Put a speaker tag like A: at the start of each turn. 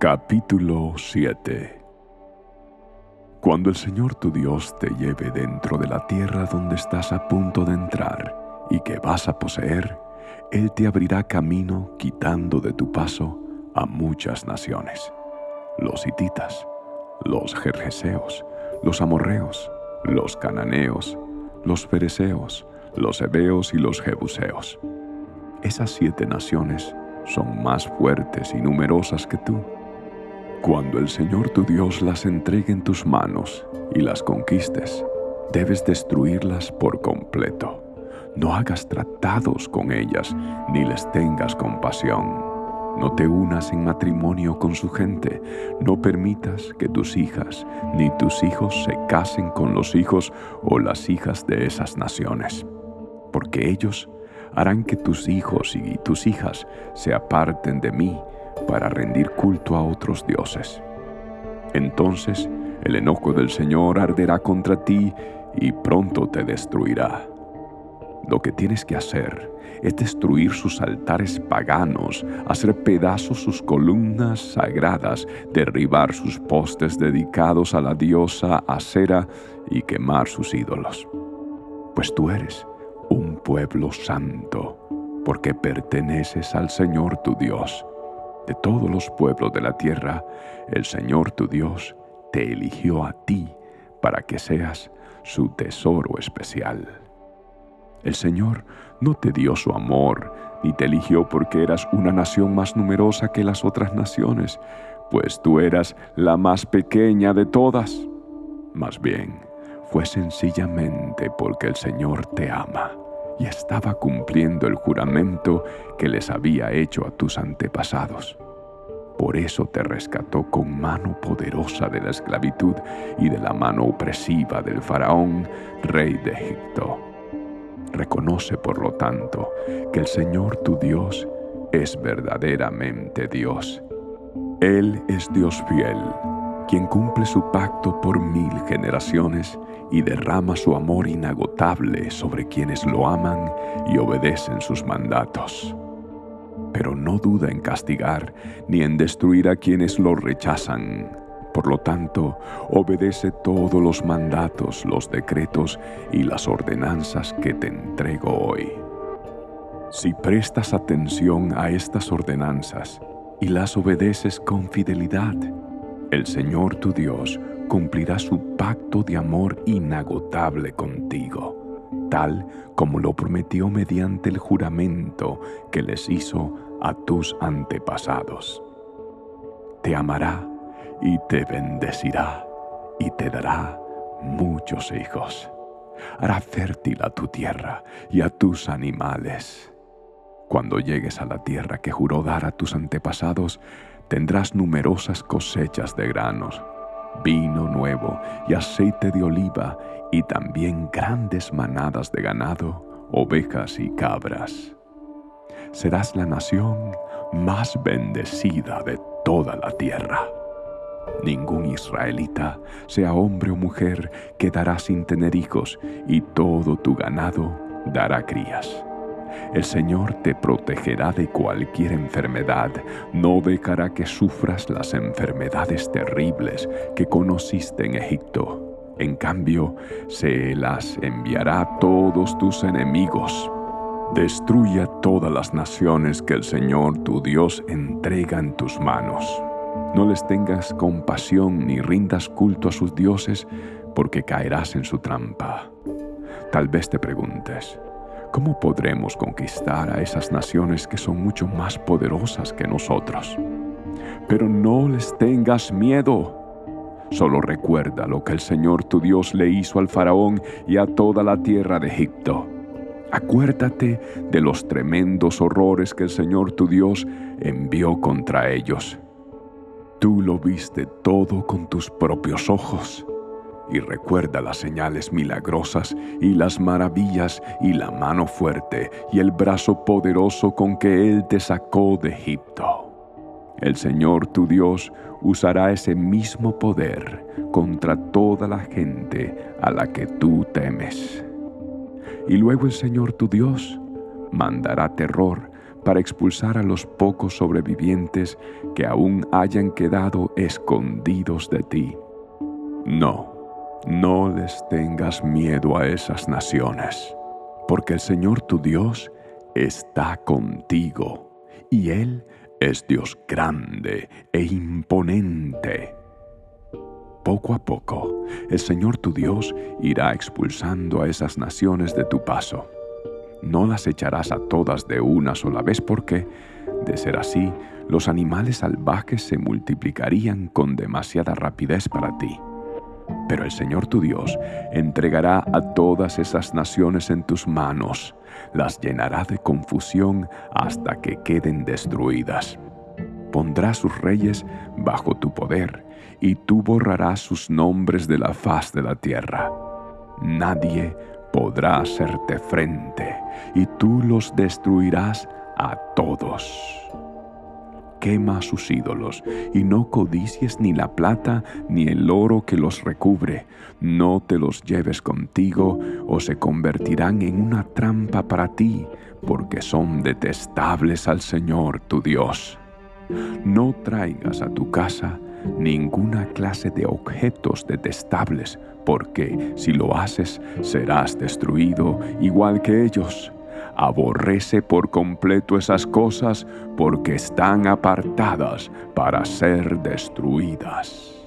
A: Capítulo 7 Cuando el Señor tu Dios te lleve dentro de la tierra donde estás a punto de entrar y que vas a poseer, Él te abrirá camino quitando de tu paso a muchas naciones, los hititas, los jerjeseos, los amorreos, los cananeos, los fereceos, los hebeos y los jebuseos. Esas siete naciones son más fuertes y numerosas que tú. Cuando el Señor tu Dios las entregue en tus manos y las conquistes, debes destruirlas por completo. No hagas tratados con ellas ni les tengas compasión. No te unas en matrimonio con su gente. No permitas que tus hijas ni tus hijos se casen con los hijos o las hijas de esas naciones, porque ellos harán que tus hijos y tus hijas se aparten de mí para rendir culto a otros dioses. Entonces el enojo del Señor arderá contra ti y pronto te destruirá. Lo que tienes que hacer es destruir sus altares paganos, hacer pedazos sus columnas sagradas, derribar sus postes dedicados a la diosa Acera y quemar sus ídolos. Pues tú eres un pueblo santo, porque perteneces al Señor tu Dios. De todos los pueblos de la tierra, el Señor tu Dios te eligió a ti para que seas su tesoro especial. El Señor no te dio su amor, ni te eligió porque eras una nación más numerosa que las otras naciones, pues tú eras la más pequeña de todas. Más bien, fue sencillamente porque el Señor te ama y estaba cumpliendo el juramento que les había hecho a tus antepasados. Por eso te rescató con mano poderosa de la esclavitud y de la mano opresiva del faraón, rey de Egipto. Reconoce, por lo tanto, que el Señor tu Dios es verdaderamente Dios. Él es Dios fiel, quien cumple su pacto por mil generaciones y derrama su amor inagotable sobre quienes lo aman y obedecen sus mandatos. Pero no duda en castigar ni en destruir a quienes lo rechazan. Por lo tanto, obedece todos los mandatos, los decretos y las ordenanzas que te entrego hoy. Si prestas atención a estas ordenanzas y las obedeces con fidelidad, el Señor tu Dios cumplirá su pacto de amor inagotable contigo, tal como lo prometió mediante el juramento que les hizo a tus antepasados. Te amará y te bendecirá y te dará muchos hijos. Hará fértil a tu tierra y a tus animales. Cuando llegues a la tierra que juró dar a tus antepasados, tendrás numerosas cosechas de granos vino nuevo y aceite de oliva, y también grandes manadas de ganado, ovejas y cabras. Serás la nación más bendecida de toda la tierra. Ningún israelita, sea hombre o mujer, quedará sin tener hijos, y todo tu ganado dará crías. El Señor te protegerá de cualquier enfermedad, no dejará que sufras las enfermedades terribles que conociste en Egipto. En cambio, se las enviará a todos tus enemigos. Destruye a todas las naciones que el Señor tu Dios entrega en tus manos. No les tengas compasión ni rindas culto a sus dioses, porque caerás en su trampa. Tal vez te preguntes, ¿cómo podremos conquistar a esas naciones que son mucho más poderosas que nosotros? Pero no les tengas miedo. Solo recuerda lo que el Señor tu Dios le hizo al faraón y a toda la tierra de Egipto. Acuérdate de los tremendos horrores que el Señor tu Dios envió contra ellos. Tú lo viste todo con tus propios ojos y recuerda las señales milagrosas y las maravillas y la mano fuerte y el brazo poderoso con que Él te sacó de Egipto. El Señor tu Dios usará ese mismo poder contra toda la gente a la que tú temes. Y luego el Señor tu Dios mandará terror para expulsar a los pocos sobrevivientes que aún hayan quedado escondidos de ti. No, no les tengas miedo a esas naciones, porque el Señor tu Dios está contigo, y Él es Dios grande e imponente. Poco a poco, el Señor tu Dios irá expulsando a esas naciones de tu paso. No las echarás a todas de una sola vez porque, de ser así, los animales salvajes se multiplicarían con demasiada rapidez para ti. El Señor tu Dios entregará a todas esas naciones en tus manos, las llenará de confusión hasta que queden destruidas. Pondrá sus reyes bajo tu poder, y tú borrarás sus nombres de la faz de la tierra. Nadie podrá hacerte frente, y tú los destruirás a todos quema sus ídolos, y no codicies ni la plata ni el oro que los recubre. No te los lleves contigo, o se convertirán en una trampa para ti, porque son detestables al Señor tu Dios. No traigas a tu casa ninguna clase de objetos detestables, porque si lo haces serás destruido igual que ellos aborrece por completo esas cosas porque están apartadas para ser destruidas.